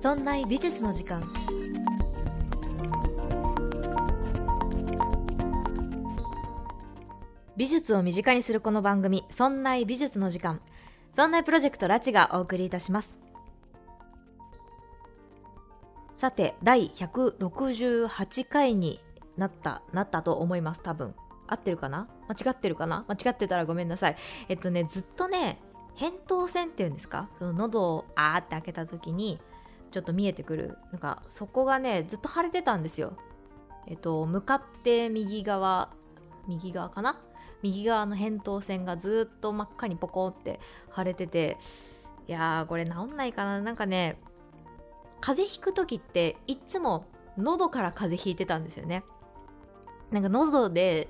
そんな美術の時間。美術を身近にするこの番組「そんな美術の時間」そんなプロジェクトラチがお送りいたします。さて第168回になったなったと思います多分。合ってるかな？間違ってるかな？間違ってたらごめんなさい。えっとねずっとね扁桃腺っていうんですか？その喉をあーって開けた時にちょっと見えてくる。なんかそこがねずっと腫れてたんですよ。えっと向かって右側右側かな？右側の扁桃腺がずっと真っ赤にポコって腫れてていやーこれ治んないかな。なんかね風邪ひく時っていっつも喉から風邪ひいてたんですよね。なんか喉で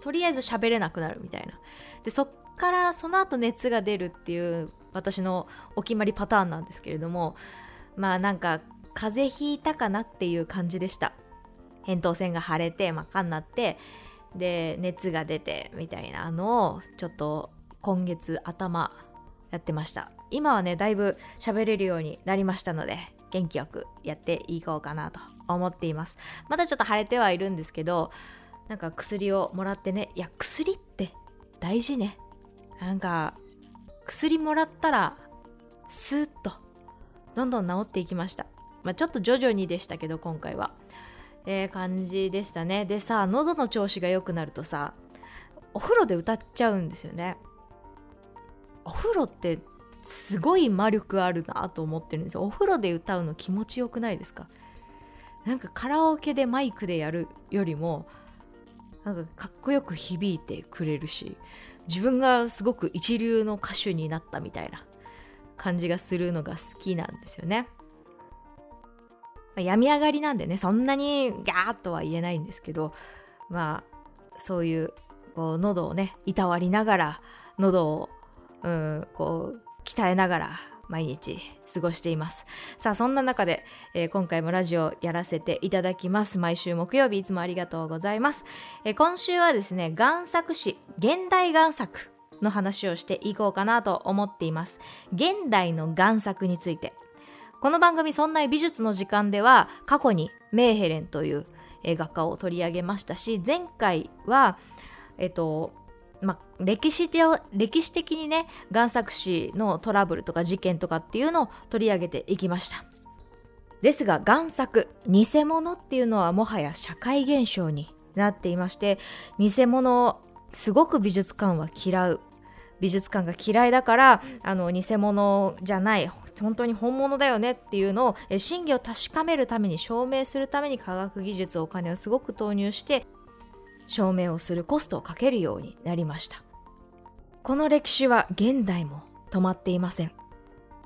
とりあえず喋れなくなるみたいな。でそっからその後熱が出るっていう私のお決まりパターンなんですけれどもまあなんか風邪ひいたかなっていう感じでした。扁桃腺が腫れて真っ赤になってで熱が出てみたいなのをちょっと今月頭やってました。今はねだいぶ喋れるようになりましたので元気よくやっていこうかなと思っています。まだちょっと腫れてはいるんですけどなんか薬をもらってねいや薬って大事ね。なんか薬もらったらスーッとどんどん治っていきました。まあちょっと徐々にでしたけど今回は。え、感じでしたね。でさ喉の調子が良くなるとさお風呂で歌っちゃうんですよね。お風呂ってすごい魔力あるなと思ってるんですよ。お風呂で歌うの気持ちよくないですか？なんかカラオケでマイクでやるよりもなんかかっこよく響いてくれるし自分がすごく一流の歌手になったみたいな。感じがするのが好きなんですよね。まあ、病み上がりなんでねそんなにガーッとは言えないんですけどまあそういうこう喉をねいたわりながら喉をうんこう鍛えながら毎日過ごしています。さあそんな中で、えー、今回もラジオやらせていただきます。毎週木曜日いつもありがとうございます、えー、今週はですね贋作史現代贋作の話をしていこうかなと思っています。現代の贋作について。この番組「そんな美術の時間」では過去にメーヘレンという画家を取り上げましたし前回はえっとまあ、歴史歴史的にね贋作史のトラブルとか事件とかっていうのを取り上げていきました。ですが贋作偽物っていうのはもはや社会現象になっていまして偽物をすごく美術館は嫌う。美術館が嫌いだからあの偽物じゃない本当に本物だよねっていうのを真偽を確かめるために証明するために科学技術お金をすごく投入して証明をするコストをかけるようになりました。この歴史は現代も止まっていません。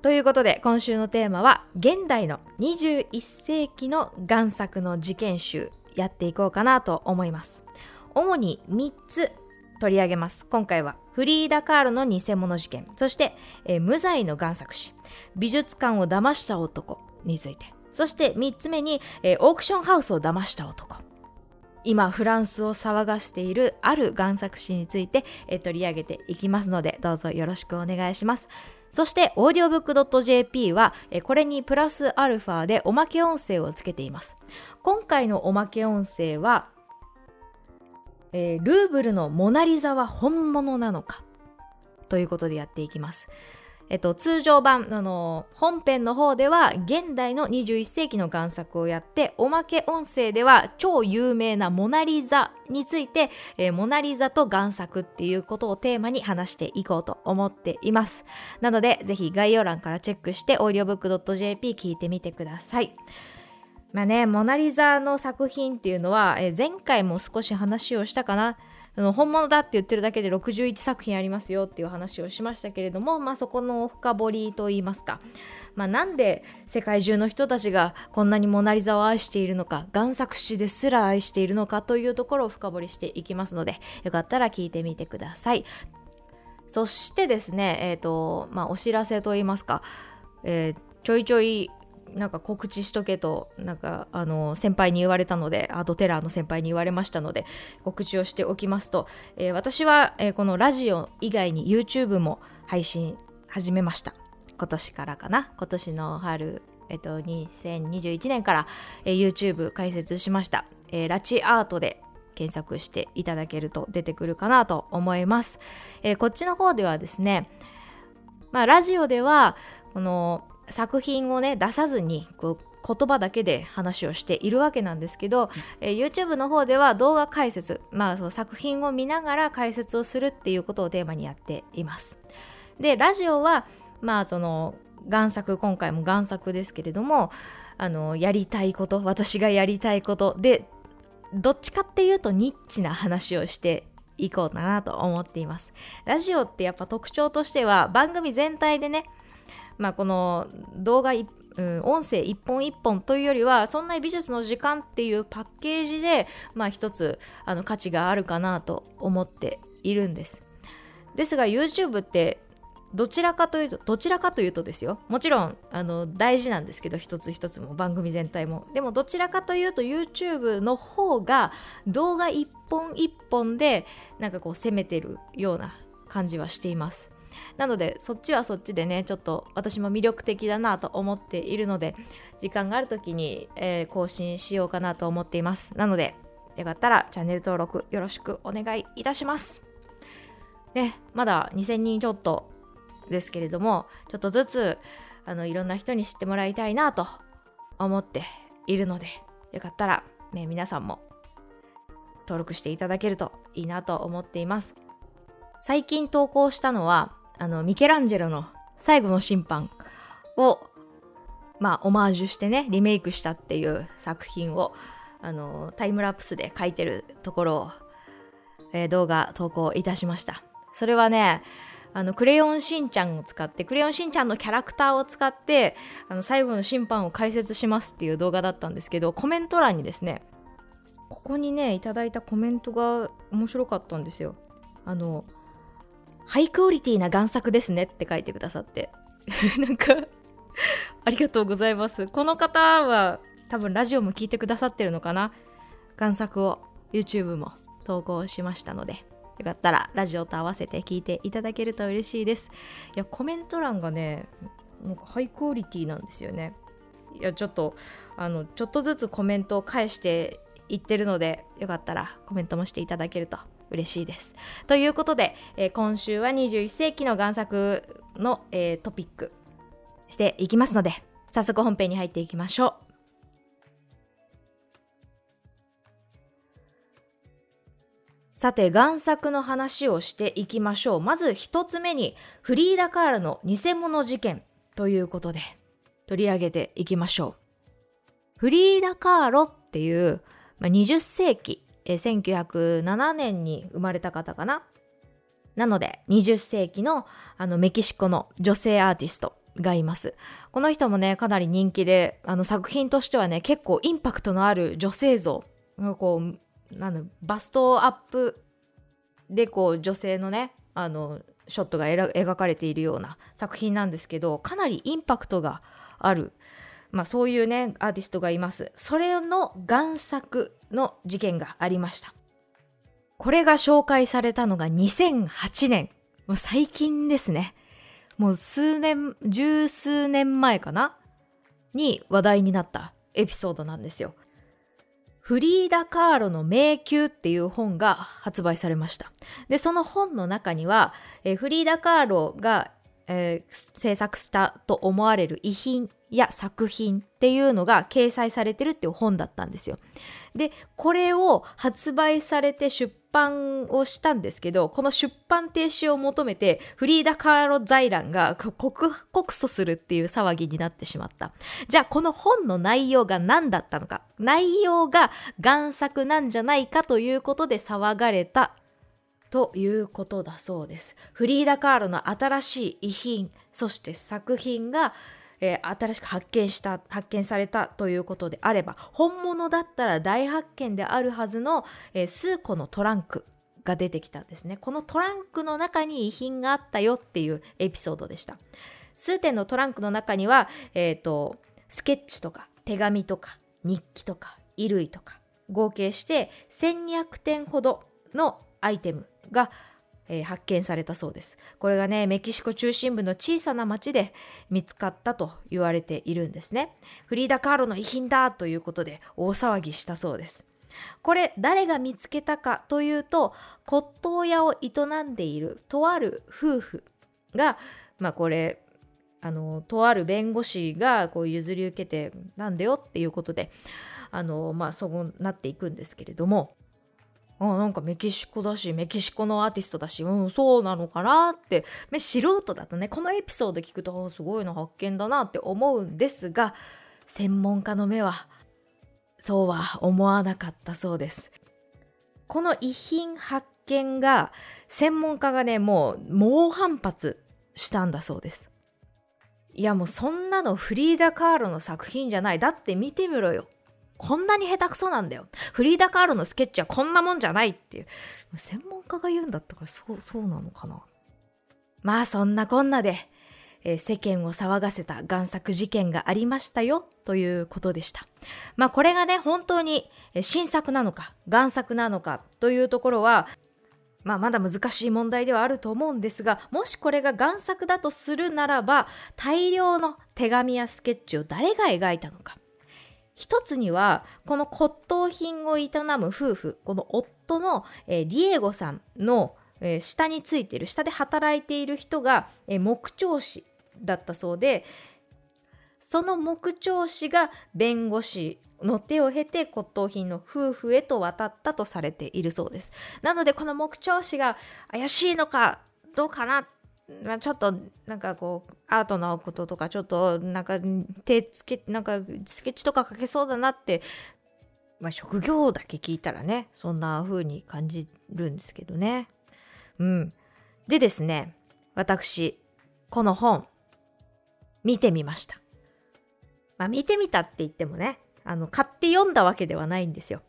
ということで今週のテーマは現代の21世紀の贋作の事件集やっていこうかなと思います。主に3つ取り上げます。今回はフリーダ・カールの偽物事件。そして、えー、無罪の贋作師美術館を騙した男について。そして3つ目に、えー、オークションハウスを騙した男。今フランスを騒がしているある贋作師について、えー、取り上げていきますのでどうぞよろしくお願いします。そして audiobook.jp はこれにプラスアルファでおまけ音声をつけています。今回のおまけ音声は、えー、ルーブルのモナリザは本物なのか？ということでやっていきます。えっと、通常版あの本編の方では現代の21世紀の贋作をやっておまけ音声では超有名なモナ・リザについて、えー、モナ・リザと贋作っていうことをテーマに話していこうと思っています。なのでぜひ概要欄からチェックして audiobook.jp 聞いてみてください。まあね、モナ・リザの作品っていうのは、えー、前回も少し話をしたかな。本物だって言ってるだけで61作品ありますよっていう話をしましたけれども、まあ、そこの深掘りといいますか、まあ、なんで世界中の人たちがこんなにモナ・リザを愛しているのか贋作師ですら愛しているのかというところを深掘りしていきますのでよかったら聞いてみてください。そしてですね、えーとまあ、お知らせといいますか、えー、ちょいちょいなんか告知しとけとなんかあの先輩に言われたのでアドテラーの先輩に言われましたので告知をしておきますと、えー、私は、えー、このラジオ以外に YouTube も配信始めました。今年からかな。今年の春えっと、2021年から、えー、YouTube 開設しました、えー、ラチアートで検索していただけると出てくるかなと思います。えー、こっちの方ではですね、まあ、ラジオではこの作品をね出さずにこう言葉だけで話をしているわけなんですけど、えー、YouTube の方では動画解説、まあ、その作品を見ながら解説をするっていうことをテーマにやっています。でラジオはまあその贋作今回も贋作ですけれどもあのやりたいこと私がやりたいことでどっちかっていうとニッチな話をしていこうかなと思っています。ラジオってやっぱ特徴としては番組全体でね、まあ、この動画、うん、音声一本一本というよりはそんな美術の時間っていうパッケージで、まあ、一つあの価値があるかなと思っているんです。ですが YouTube ってどちらかというとどちらかというとですよ。もちろんあの大事なんですけど一つ一つも番組全体も。でもどちらかというと YouTube の方が動画一本一本でなんかこう攻めてるような感じはしています。なのでそっちはそっちでねちょっと私も魅力的だなと思っているので時間がある時に、えー、更新しようかなと思っています。なのでよかったらチャンネル登録よろしくお願いいたします。ねまだ2000人ちょっとですけれどもちょっとずつあのいろんな人に知ってもらいたいなと思っているのでよかったら、ね、皆さんも登録していただけるといいなと思っています。最近投稿したのはあのミケランジェロの最後の審判をまあオマージュしてねリメイクしたっていう作品をあのタイムラプスで書いてるところを、えー、動画投稿いたしましたそれはねあの、クレヨンしんちゃんを使って、クレヨンしんちゃんのキャラクターを使って、あの、最後の審判を解説しますっていう動画だったんですけど、コメント欄にですね、ここにね、いただいたコメントが面白かったんですよ。あの、ハイクオリティな贋作ですねって書いてくださって。なんかありがとうございます。この方は多分ラジオも聞いてくださってるのかな贋作を YouTube も投稿しましたので、よかったらラジオと合わせて聞いていただけると嬉しいです。いや、コメント欄がね、なんかハイクオリティなんですよね。いや、ちょっと、あの、ちょっとずつコメントを返していってるので、よかったらコメントもしていただけると嬉しいです。ということで、えー、今週は21世紀の贋作の、えー、トピックしていきますので、早速本編に入っていきましょう。さて、贋作の話をしていきましょう。まず一つ目に、フリーダ・カールの偽物事件ということで取り上げていきましょう。フリーダ・カーロっていう、まあ、20世紀、え1907年に生まれた方かな。なので、20世紀のあのメキシコの女性アーティストがいます。この人もね、かなり人気で、あの作品としてはね、結構インパクトのある女性像、こう、なんバストアップでこう女性のねあのショットが描かれているような作品なんですけどかなりインパクトがある、まあ、そういうねアーティストがいますそれの贋作の事件がありました。これが紹介されたのが2008年。もう最近ですね。もう数年十数年前かな？に話題になったエピソードなんですよ。フリーダ・カーロの迷宮っていう本が発売されました。で、その本の中には、え、フリーダ・カーロが、えー、制作したと思われる遺品や作品っていうのが掲載されてるっていう本だったんですよ。で、これを発売されて出版をしたんですけど、この出版停止を求めて、フリーダ・カーロ財団が告訴するっていう騒ぎになってしまった。じゃあ、この本の内容が何だったのか。内容が贋作なんじゃないかということで騒がれたということだそうです。フリーダ・カーロの新しい遺品、そして作品がえー、新しく発見した発見されたということであれば本物だったら大発見であるはずの、えー、数個のトランクが出てきたんですねこのトランクの中に遺品があったよっていうエピソードでした数点のトランクの中には、えーと、スケッチとか手紙とか日記とか衣類とか合計して1200点ほどのアイテムがえー、発見されたそうです。これがねメキシコ中心部の小さな町で見つかったと言われているんですね。フリーダ・カーロの遺品だということで大騒ぎしたそうです。これ誰が見つけたかというと骨董屋を営んでいるとある夫婦がまあこれあのとある弁護士がこう譲り受けてなんだよっていうことであのまあそうなっていくんですけれどもあなんかメキシコだしメキシコのアーティストだしうんそうなのかなって。ね素人だとねこのエピソード聞くとすごいの発見だなって思うんですが専門家の目はそうは思わなかったそうです。この遺品発見が専門家がねもう猛反発したんだそうです。いやもうそんなのフリーダ・カーロの作品じゃない。だって見てみろよ。こんなに下手くそなんだよフリーダ・カーロのスケッチはこんなもんじゃないっていう専門家が言うんだったからそうそうなのかなまあそんなこんなでえー、世間を騒がせた贋作事件がありましたよということでした。まあこれがね、本当に新作なのか、贋作なのかというところは、まあまだ難しい問題ではあると思うんですが、もしこれが贋作だとするならば、大量の手紙やスケッチを誰が描いたのか。一つには、この骨董品を営む夫婦、この夫の、えー、ディエゴさんの、えー、下についている、下で働いている人が、えー、木彫師だったそうでその木彫師が弁護士の手を経て骨董品の夫婦へと渡ったとされているそうです。なのでこの木彫師が怪しいのかどうかなまあ、ちょっとなんかこうアートなこととかちょっとなんか手つけなんかスケッチとか描けそうだなって、まあ、職業だけ聞いたらねそんな風に感じるんですけどねうんでですね私この本見てみました。まあ、見てみたって言ってもね、あの、買って読んだわけではないんですよ。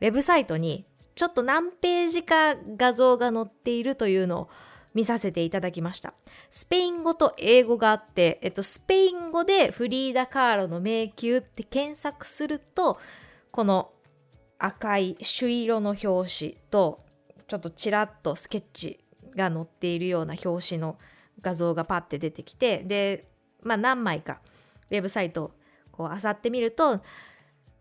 ウェブサイトにちょっと何ページか画像が載っているというのを見させていただきました。スペイン語と英語があって、えっと、スペイン語でフリーダ・カーロの迷宮って検索すると、この赤い朱色の表紙と、ちょっとちらっとスケッチが載っているような表紙の画像がパッて出てきて、で、まあ、何枚かウェブサイトこう漁ってみると、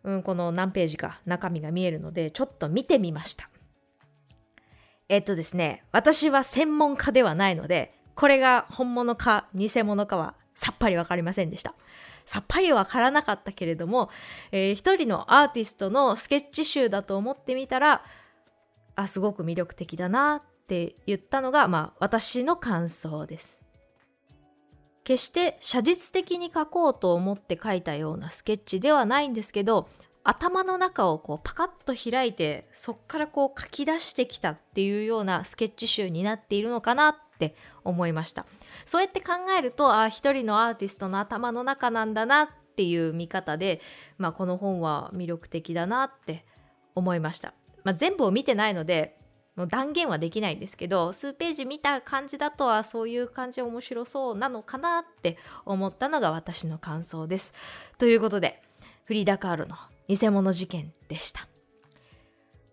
うん、この何ページか中身が見えるのでちょっと見てみましたえっとですね私は専門家ではないのでこれが本物か偽物かはさっぱり分かりませんでした。さっぱり分からなかったけれども、えー、一人のアーティストのスケッチ集だと思ってみたらあすごく魅力的だなって言ったのが、まあ、私の感想です。決して写実的に描こうと思って描いたようなスケッチではないんですけど頭の中をこうパカッと開いてそっからこう書き出してきたっていうようなスケッチ集になっているのかなって思いましたそうやって考えるとああ一人のアーティストの頭の中なんだなっていう見方で、まあ、この本は魅力的だなって思いました、まあ、全部を見てないのでもう断言はできないんですけど数ページ見た感じだとはそういう感じ面白そうなのかなって思ったのが私の感想です。ということでフリーダ・カールの偽物事件でした。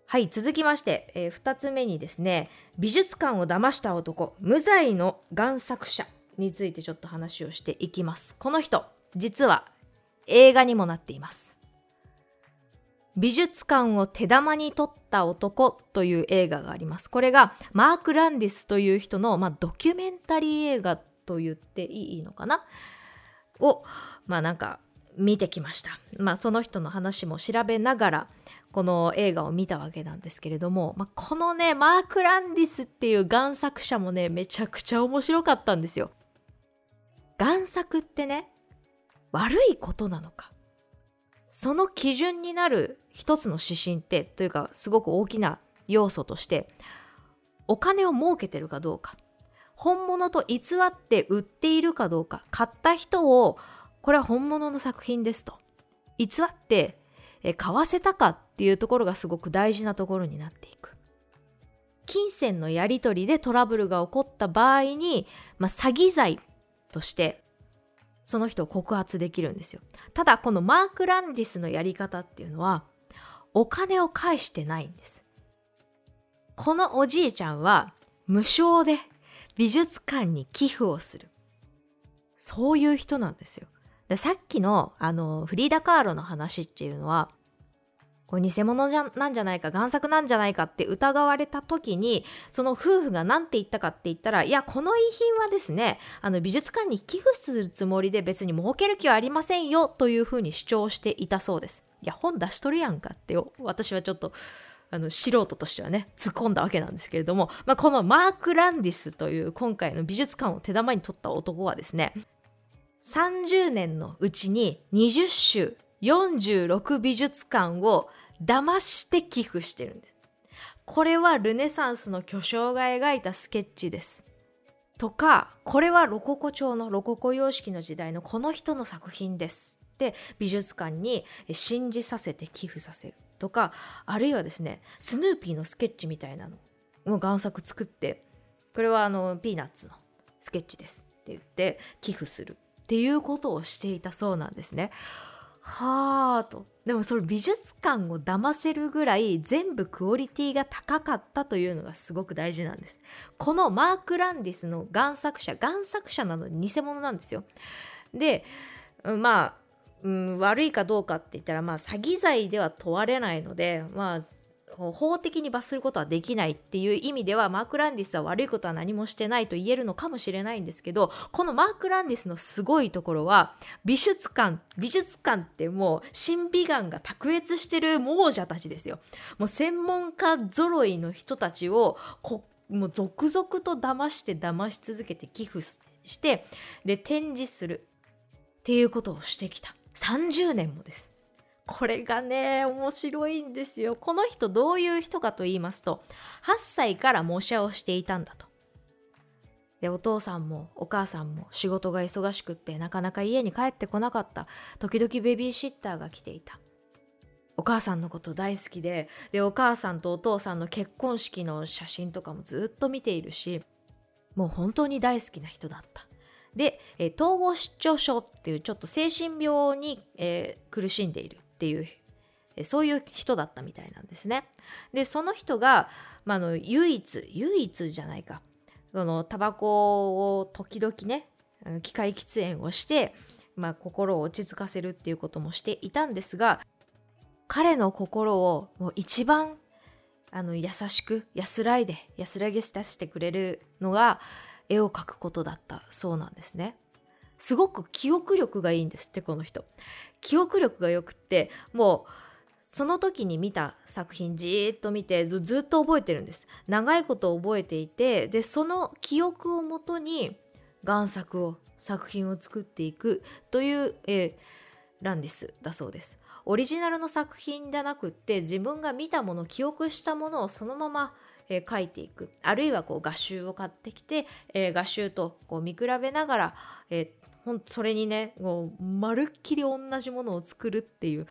はい続きまして、えー、2つ目にですね美術館を騙した男無罪の贋作者についてちょっと話をしていきます。この人実は映画にもなっています。美術館を手玉に取った男という映画があります。これがマーク・ランディスという人の、まあ、ドキュメンタリー映画と言っていいのかな？を、まあなんか見てきました。まあその人の話も調べながら、この映画を見たわけなんですけれども、まあ、このね、マーク・ランディスっていう贋作者もね、めちゃくちゃ面白かったんですよ。贋作ってね、悪いことなのかその基準になる一つの指針ってというかすごく大きな要素としてお金を儲けてるかどうか本物と偽って売っているかどうか買った人をこれは本物の作品ですと偽って買わせたかっていうところがすごく大事なところになっていく金銭のやり取りでトラブルが起こった場合に、まあ、詐欺罪としてその人を告発できるんですよ。ただ、このマーク・ランディスのやり方っていうのは、お金を返してないんです。このおじいちゃんは、無償で美術館に寄付をするそういう人なんですよさっきのあのフリーダ・カーロの話っていうのはこう偽物じゃなんじゃないか贋作なんじゃないかって疑われた時にその夫婦が何て言ったかって言ったらいやこの遺品はですねあの美術館に寄付するつもりで別に儲ける気はありませんよというふうに主張していたそうです。いや本出しとるやんかって私はちょっとあの素人としてはね突っ込んだわけなんですけれども、まあ、このマーク・ランディスという今回の美術館を手玉に取った男はですね30年のうちに20種46美術館を騙して寄付してるんです。これはルネサンスの巨匠が描いたスケッチです。とか、これはロココ調のロココ様式の時代のこの人の作品です。で、美術館に信じさせて寄付させる。とか、あるいはですね、スヌーピーのスケッチみたいなのを贋作作って、これはあの、ピーナッツのスケッチですって言って寄付するっていうことをしていたそうなんですね。はあと。でもそれ美術館を騙せるぐらい全部クオリティが高かったというのがすごく大事なんです。このマーク・ランディスの贋作者、贋作者なのに偽物なんですよ。で、まあ、うん、悪いかどうかって言ったら、まあ、詐欺罪では問われないので、まあ、法的に罰することはできないっていう意味ではマーク・ランディスは悪いことは何もしてないと言えるのかもしれないんですけどこのマーク・ランディスのすごいところは美術館美術館ってもう審美眼が卓越してる亡者たちですよ。もう専門家揃いの人たちをこもう続々と騙して騙し続けて寄付してで展示するっていうことをしてきた。30年もです。これがね、面白いんですよ。この人どういう人かと言いますと、8歳から模写をしていたんだと。で、お父さんもお母さんも仕事が忙しくってなかなか家に帰ってこなかった。時々ベビーシッターが来ていた。お母さんのこと大好きで、で、お母さんとお父さんの結婚式の写真とかもずっと見ているし、もう本当に大好きな人だった。で、え統合失調症っていうちょっと精神病に、えー、苦しんでいる。っていうそういう人だったみたいなんですね。でその人が、まあ、の唯一唯一じゃないかそのタバコを時々ね機械喫煙をして、まあ、心を落ち着かせるっていうこともしていたんですが彼の心をもう一番あの優しく安らいで安らぎさせてくれるのが絵を描くことだったそうなんですね。すごく記憶力がいいんですってこの人記憶力がよくってもうその時に見た作品じーっと見てずっと覚えてるんです。長いこと覚えていてでその記憶をもとに贋作を作品を作っていくという、えー、ランディスだそうです。オリジナルの作品じゃなくって自分が見たもの記憶したものをそのままえー、書いていく。あるいはこう画集を買ってきて、えー、画集とこう見比べながら、えほんそれにねもうまるっきり同じものを作るっていう。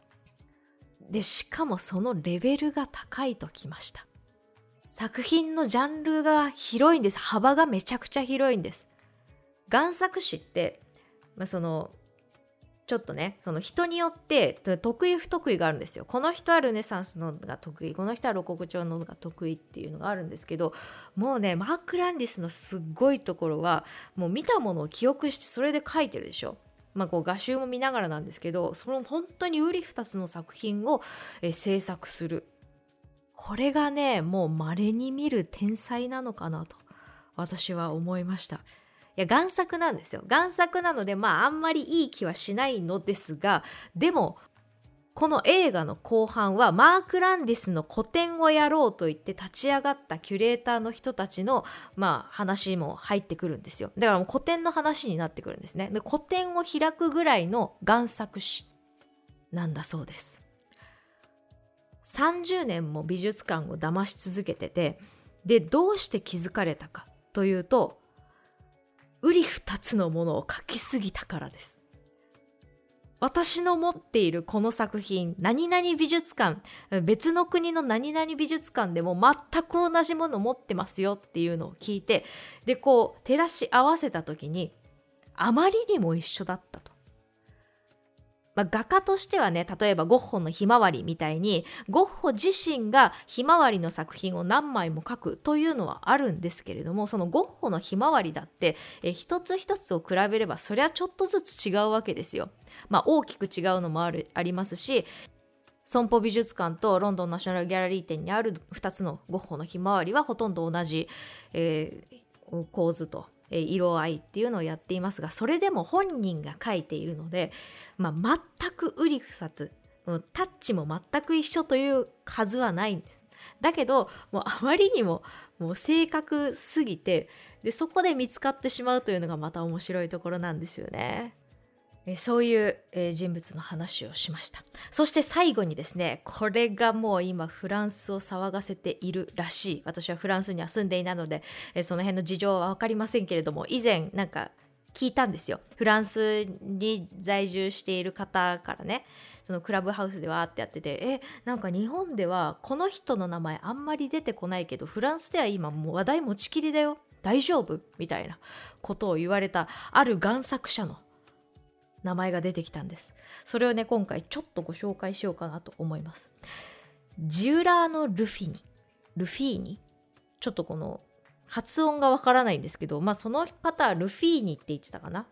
でしかもそのレベルが高いときました。作品のジャンルが広いんです。幅がめちゃくちゃ広いんです。贋作師って、まあ、そのちょっとねその人によって得意不得意があるんですよ。この人はルネサンスのが得意この人はロココ調のが得意っていうのがあるんですけどもうねマーク・ランディスのすっごいところはもう見たものを記憶してそれで書いてるでしょ。まあ、こう画集も見ながらなんですけどその本当にうり二つの作品を、え制作する。これがねもう稀に見る天才なのかなと私は思いました。いや贋作なんですよ。贋作なのでまああんまりいい気はしないのですがでもこの映画の後半はマーク・ランディスの個展をやろうと言って立ち上がったキュレーターの人たちの、まあ、話も入ってくるんですよ。だからもう個展の話になってくるんですね。で個展を開くぐらいの贋作師なんだそうです。30年も美術館を騙し続けててでどうして気づかれたかというとうり二つのものを書きすぎたからです。私の持っているこの作品、何々美術館、別の国の何々美術館でも全く同じもの持ってますよっていうのを聞いて、で、こう、照らし合わせた時に、あまりにも一緒だったと。まあ、画家としてはね例えばゴッホの「ひまわり」みたいにゴッホ自身がひまわりの作品を何枚も描くというのはあるんですけれどもそのゴッホのひまわりだってえ一つ一つを比べればそりゃちょっとずつ違うわけですよ。まあ、大きく違うのもあるありますし損保美術館とロンドンナショナルギャラリー店にある2つのゴッホのひまわりはほとんど同じ、えー、構図と色合いっていうのをやっていますがそれでも本人が書いているので、まあ、全くうり二つタッチも全く一緒という数はないんです。だけどもうあまりにももう正確すぎてでそこで見つかってしまうというのがまた面白いところなんですよね。そういう人物の話をしました。そして最後にですねこれがもう今フランスを騒がせているらしい。私はフランスには住んでいないのでその辺の事情は分かりませんけれども以前なんか聞いたんですよ。フランスに在住している方からねそのクラブハウスでわーってやっててえなんか日本ではこの人の名前あんまり出てこないけどフランスでは今もう話題持ちきりだよ。大丈夫？みたいなことを言われたある贋作者の名前が出てきたんです。それをね今回ちょっとご紹介しようかなと思います。ジュラーノ・ルフィニ。ルフィーニ？ちょっとこの発音がわからないんですけどまあその方はルフィーニって言ってたかな。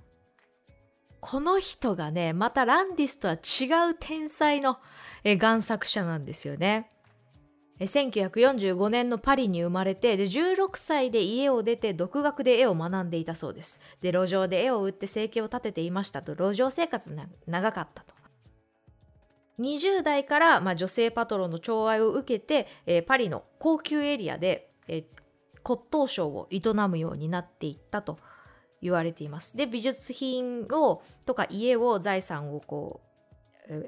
この人がねまたランディスとは違う天才の贋作者なんですよね。1945年のパリに生まれてで16歳で家を出て独学で絵を学んでいたそうです。で路上で絵を売って生計を立てていましたと。路上生活が長かったと。20代から、まあ、女性パトロンの寵愛を受けて、えー、パリの高級エリアで、えー、骨董商を営むようになっていったと言われています。で美術品をとか家を財産をこう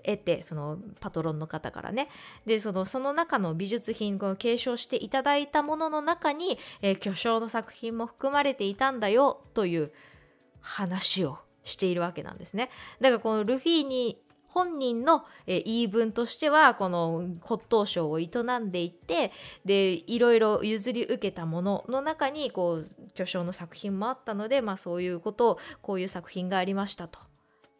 得てそのパトロンの方からね。でそのその中の美術品を継承していただいたものの中に、えー、巨匠の作品も含まれていたんだよという話をしているわけなんですね。だからこのルフィに本人の、え、言い分としてはこの骨董商を営んでいてでいろいろ譲り受けたものの中にこう巨匠の作品もあったので、まあ、そういうことをこういう作品がありましたと。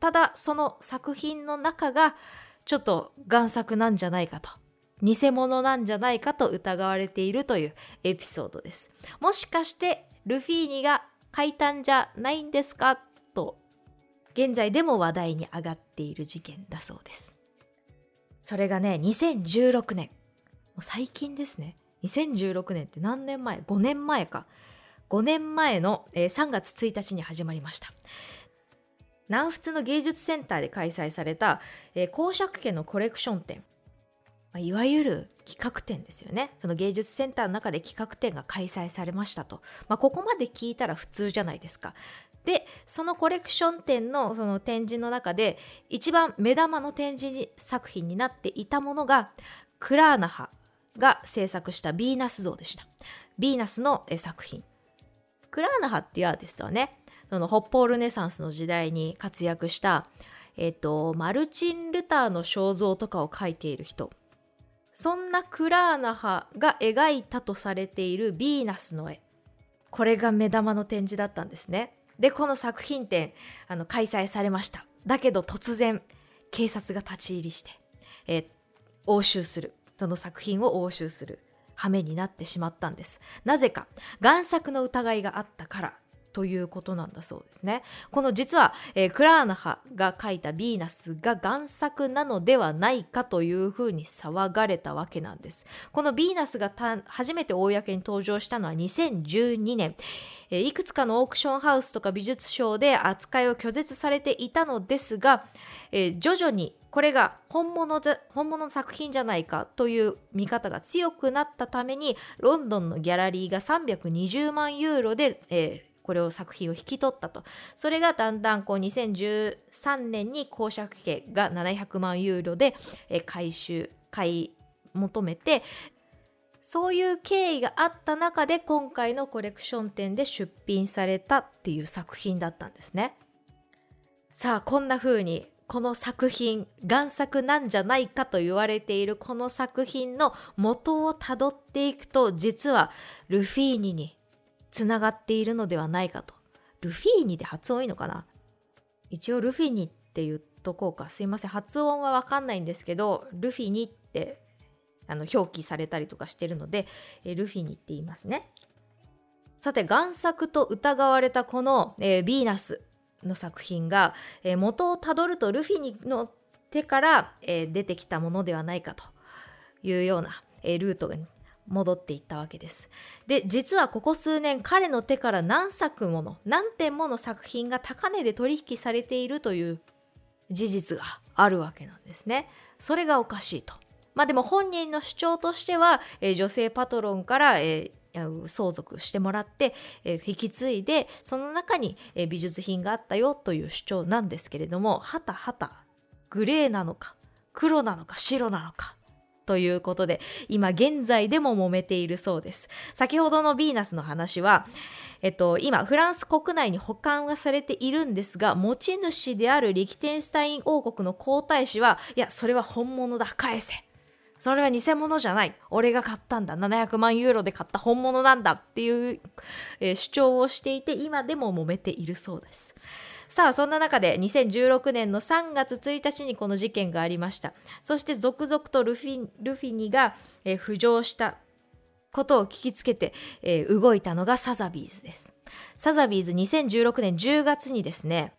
ただその作品の中がちょっと贋作なんじゃないかと。偽物なんじゃないかと疑われているというエピソードです。もしかしてルフィーニが書いたんじゃないんですかと現在でも話題に上がっている事件だそうです。それがね2016年最近ですね。2016年って何年前 ?5 年前か。5年前の3月1日に始まりました。南仏の芸術センターで開催された、えー、公爵家のコレクション展、まあ、いわゆる企画展ですよね。その芸術センターの中で企画展が開催されましたと、まあ、ここまで聞いたら普通じゃないですか。でそのコレクション展のその展示の中で一番目玉の展示作品になっていたものがクラーナハが制作したヴィーナス像でした。ヴィーナスの作品。クラーナハっていうアーティストはねその北方ルネサンスの時代に活躍した、えっと、マルチン・ルターの肖像とかを描いている人。そんなクラーナハが描いたとされているヴィーナスの絵。これが目玉の展示だったんですね。でこの作品展あの開催されました。だけど突然警察が立ち入りして、え、押収する。その作品を押収する羽目になってしまったんです。なぜか贋作の疑いがあったから。ということなんだそうですね。この実は、えー、クラーナハが書いたヴィーナスが贋作なのではないかというふうに騒がれたわけなんです。このヴィーナスが初めて公に登場したのは2012年。えー、いくつかのオークションハウスとか美術賞で扱いを拒絶されていたのですが、えー、徐々にこれが本物本物の作品じゃないかという見方が強くなったためにロンドンのギャラリーが320万ユーロで、えーこれを作品を引き取ったと。それがだんだんこう2013年に公爵家が700万ユーロで回収買い求めてそういう経緯があった中で今回のコレクション展で出品されたっていう作品だったんですね。さあこんな風にこの作品贋作なんじゃないかと言われているこの作品の元をたどっていくと実はルフィーニにつながっているのではないかと。ルフィーニで発音いいのかな？一応ルフィニって言っとこうか。すいません。発音は分かんないんですけどルフィニってあの表記されたりとかしてるので、えルフィニって言いますね。さて贋作と疑われたこの、えー、ヴィーナスの作品が、えー、元をたどるとルフィニの手から、えー、出てきたものではないかというような、えルート戻っていったわけです。で、実はここ数年彼の手から何作もの、何点もの作品が高値で取引されているという事実があるわけなんですね。それがおかしいと。まあでも本人の主張としては、えー、女性パトロンから、えー、相続してもらって、えー、引き継いでその中に、えー、美術品があったよという主張なんですけれどもはたはたグレーなのか黒なのか白なのかということで今現在でも揉めているそうです。先ほどのヴィーナスの話はえっと、今フランス国内に保管はされているんですが持ち主であるリキテンスタイン王国の皇太子はいやそれは本物だ返せ。それは偽物じゃない。俺が買ったんだ。700万ユーロで買った本物なんだっていう、えー、主張をしていて今でも揉めているそうです。さあそんな中で2016年の3月1日にこの事件がありました。そして続々とルフィルフィニが、えー、浮上したことを聞きつけて、えー、動いたのがサザビーズです。サザビーズ2016年10月にですね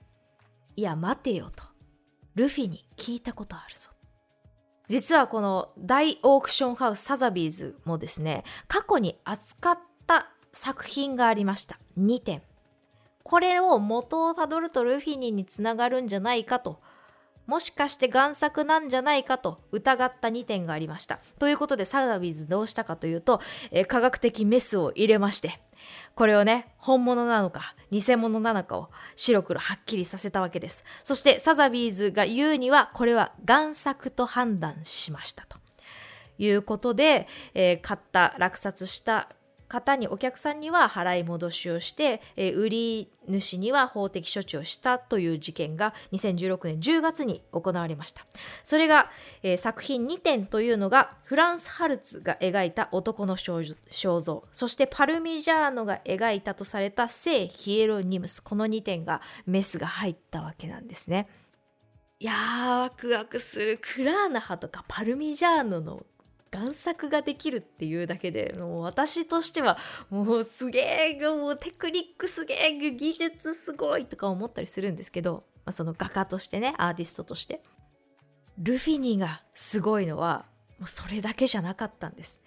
いや待てよとルフィに聞いたことあるぞ。実はこの大オークションハウスサザビーズもですね過去に扱った作品がありました。2点。これを元をたどるとルフィニにつながるんじゃないかともしかして贋作なんじゃないかと疑った2点がありました。ということでサザビーズどうしたかというと、えー、科学的メスを入れまして、これをね、本物なのか偽物なのかを白黒はっきりさせたわけです。そしてサザビーズが言うには、これは贋作と判断しましたと。いうことで、えー、買った、落札した方にお客さんには払い戻しをして、えー、売り主には法的処置をしたという事件が2016年10月に行われました。それが、えー、作品2点というのがフランス・ハルツが描いた男の肖像そしてパルミジャーノが描いたとされた聖ヒエロニムスこの2点がメスが入ったわけなんですね。いやーワクワクする。クラーナハとかパルミジャーノの贋作ができるっていうだけでもう私としてはもうすげえもうテクニックすげえ技術すごいとか思ったりするんですけど、まあ、その画家としてねアーティストとして。ルフィニがすごいのはもうそれだけじゃなかったんです。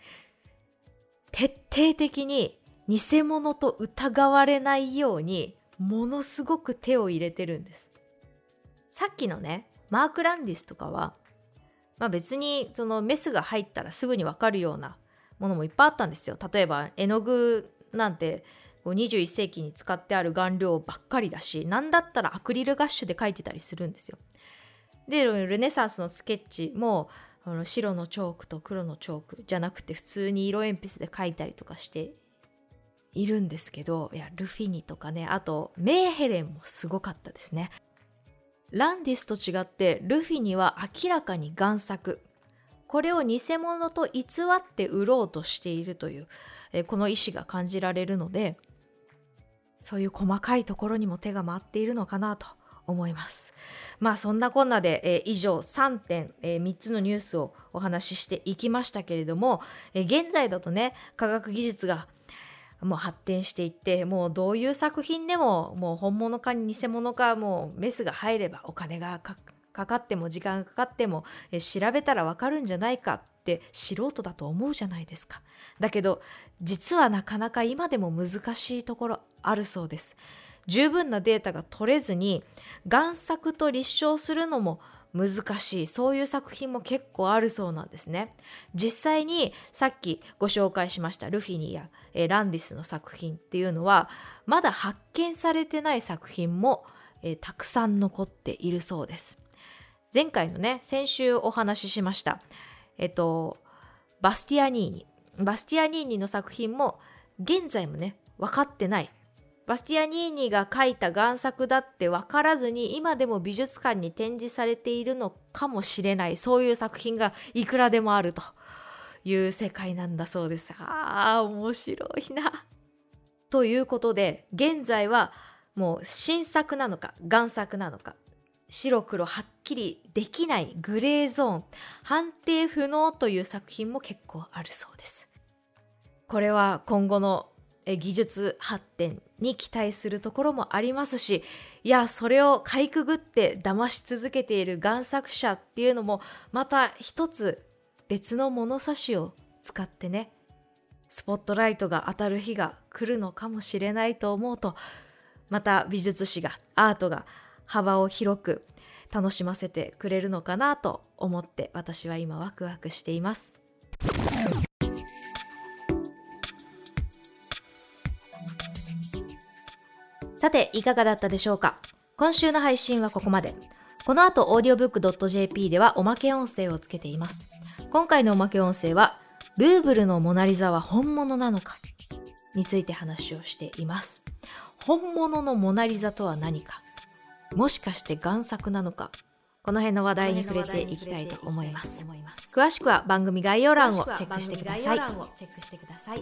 徹底的に偽物と疑われないようにものすごく手を入れてるんです。さっきのねマーク・ランディスとかはまあ、別にそのメスが入ったらすぐに分かるようなものもいっぱいあったんですよ。例えば絵の具なんて21世紀に使ってある顔料ばっかりだし何だったらアクリルガッシュで描いてたりするんですよ。でルネサンスのスケッチも白のチョークと黒のチョークじゃなくて普通に色鉛筆で描いたりとかしているんですけどいやルフィニとかねあとメーヘレンもすごかったですね。ランディスと違ってルフィには明らかに贋作これを偽物と偽って売ろうとしているという、えこの意思が感じられるのでそういう細かいところにも手が回っているのかなと思います。まあそんなこんなで、え、以上3点、え、3つのニュースをお話ししていきましたけれども、え、現在だとね科学技術がもう発展していってもうどういう作品でももう本物か偽物かもうメスが入ればお金がかかっても時間がかかっても調べたらわかるんじゃないかって素人だと思うじゃないですか。だけど実はなかなか今でも難しいところあるそうです。十分なデータが取れずに贋作と立証するのも難しい。そういう作品も結構あるそうなんですね。実際にさっきご紹介しましたルフィニや、えランディスの作品っていうのはまだ発見されてない作品も、えたくさん残っているそうです。前回のね先週お話ししましたえっとバスティアニーニ。バスティアニーニの作品も現在もね分かってないバスティアニーニが描いた贋作だって分からずに今でも美術館に展示されているのかもしれないそういう作品がいくらでもあるという世界なんだそうです。ああ面白いな。ということで現在はもう新作なのか贋作なのか白黒はっきりできないグレーゾーン判定不能という作品も結構あるそうですこれは今後の技術発展に期待するところもありますしいやそれをかいくぐって騙し続けている贋作者っていうのもまた一つ別の物差しを使ってねスポットライトが当たる日が来るのかもしれないと思うとまた美術史がアートが幅を広く楽しませてくれるのかなと思って私は今ワクワクしています。さて、いかがだったでしょうか？今週の配信はここまで。この後、audiobook.jp ではおまけ音声をつけています。今回のおまけ音声は、ルーブルのモナリザは本物なのか？について話をしています。本物のモナリザとは何か？もしかして贋作なのか？この辺の話題に触れていきたいと思います。詳しくは番組概要欄をチェックしてください。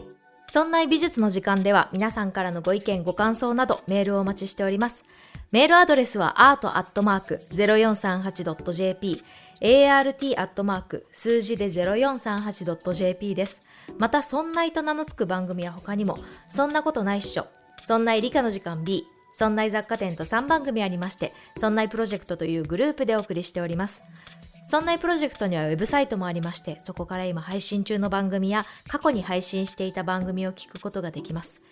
そんな美術の時間では皆さんからのご意見、ご感想などメールをお待ちしております。メールアドレスは art.0438.jp art. 数字で 0438.jp です。また、そんないと名の付く番組は他にも、そんなことないっしょ、そんない理科の時間 B、そんない雑貨店と3番組ありまして、そんないプロジェクトというグループでお送りしております。そんなプロジェクトにはウェブサイトもありまして、そこから今配信中の番組や過去に配信していた番組を聞くことができます。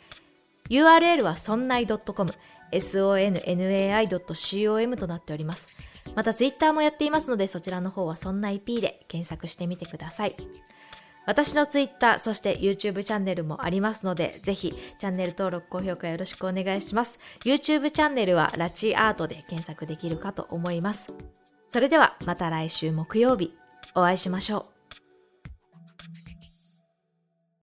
URL はそんない .com、sonnai.com となっております。また Twitter もやっていますので、そちらの方はそんない P で検索してみてください。私の Twitter、そして YouTube チャンネルもありますので、ぜひチャンネル登録、高評価よろしくお願いします。YouTube チャンネルはラチアートで検索できるかと思います。それではまた来週木曜日お会いしましょう。